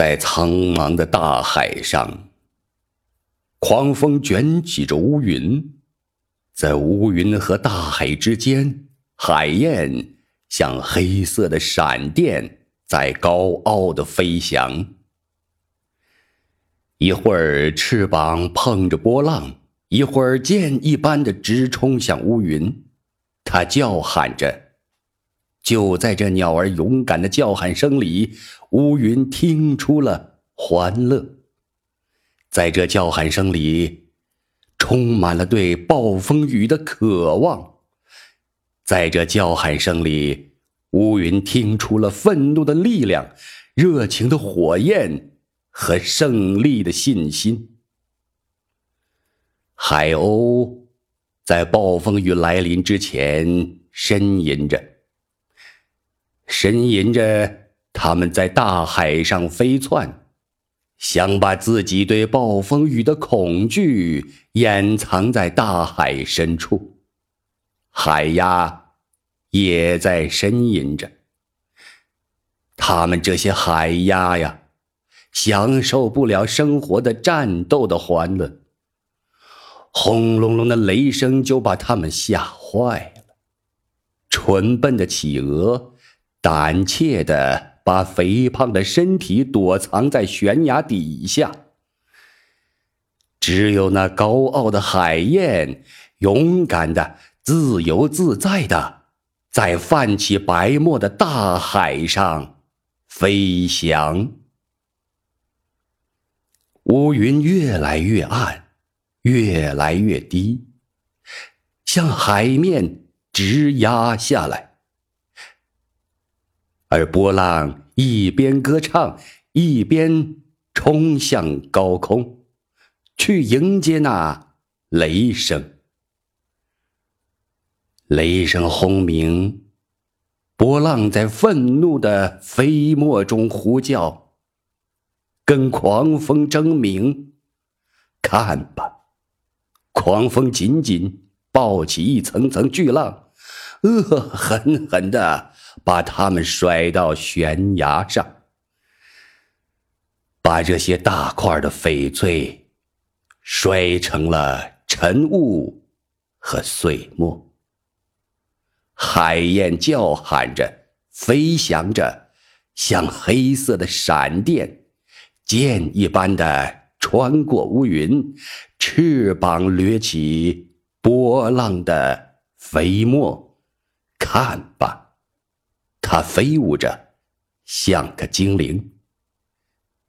在苍茫的大海上，狂风卷起着乌云，在乌云和大海之间，海燕像黑色的闪电，在高傲的飞翔。一会儿翅膀碰着波浪，一会儿箭一般的直冲向乌云，它叫喊着。就在这鸟儿勇敢的叫喊声里，乌云听出了欢乐。在这叫喊声里，充满了对暴风雨的渴望。在这叫喊声里，乌云听出了愤怒的力量、热情的火焰和胜利的信心。海鸥在暴风雨来临之前呻吟着。呻吟着，他们在大海上飞窜，想把自己对暴风雨的恐惧掩藏在大海深处。海鸭也在呻吟着。他们这些海鸭呀，享受不了生活的战斗的欢乐。轰隆隆的雷声就把他们吓坏了。蠢笨的企鹅。胆怯的把肥胖的身体躲藏在悬崖底下，只有那高傲的海燕，勇敢的、自由自在的，在泛起白沫的大海上飞翔。乌云越来越暗，越来越低，向海面直压下来。而波浪一边歌唱，一边冲向高空，去迎接那雷声。雷声轰鸣，波浪在愤怒的飞沫中呼叫，跟狂风争鸣。看吧，狂风紧紧抱起一层层巨浪，恶狠狠的。把他们甩到悬崖上，把这些大块的翡翠摔成了尘雾和碎末。海燕叫喊着，飞翔着，像黑色的闪电，箭一般的穿过乌云，翅膀掠起波浪的飞沫。看吧。它飞舞着，像个精灵。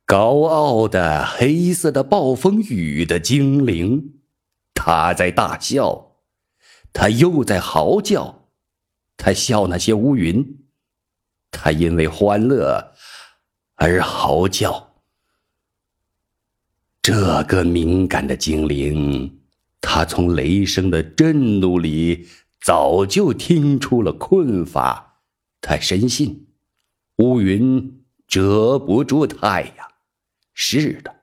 高傲的黑色的暴风雨的精灵，它在大笑，它又在嚎叫，它笑那些乌云，它因为欢乐而嚎叫。这个敏感的精灵，它从雷声的震怒里早就听出了困乏。他深信，乌云遮不住太阳。是的，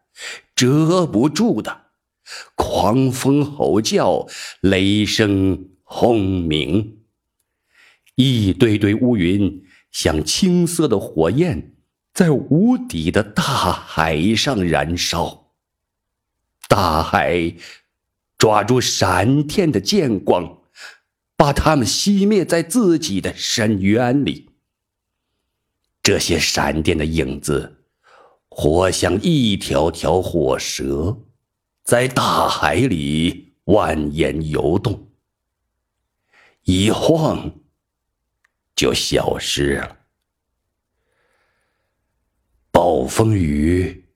遮不住的。狂风吼叫，雷声轰鸣，一堆堆乌云像青色的火焰，在无底的大海上燃烧。大海抓住闪电的剑光。把他们熄灭在自己的深渊里。这些闪电的影子，活像一条条火蛇，在大海里蜿蜒游动，一晃就消失了。暴风雨，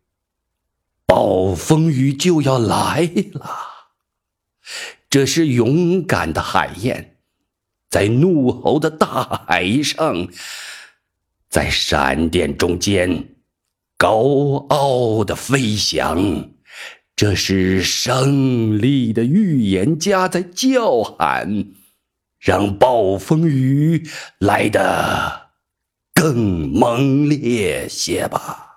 暴风雨就要来了。这是勇敢的海燕。在怒吼的大海上，在闪电中间，高傲的飞翔。这是胜利的预言家在叫喊，让暴风雨来得更猛烈些吧。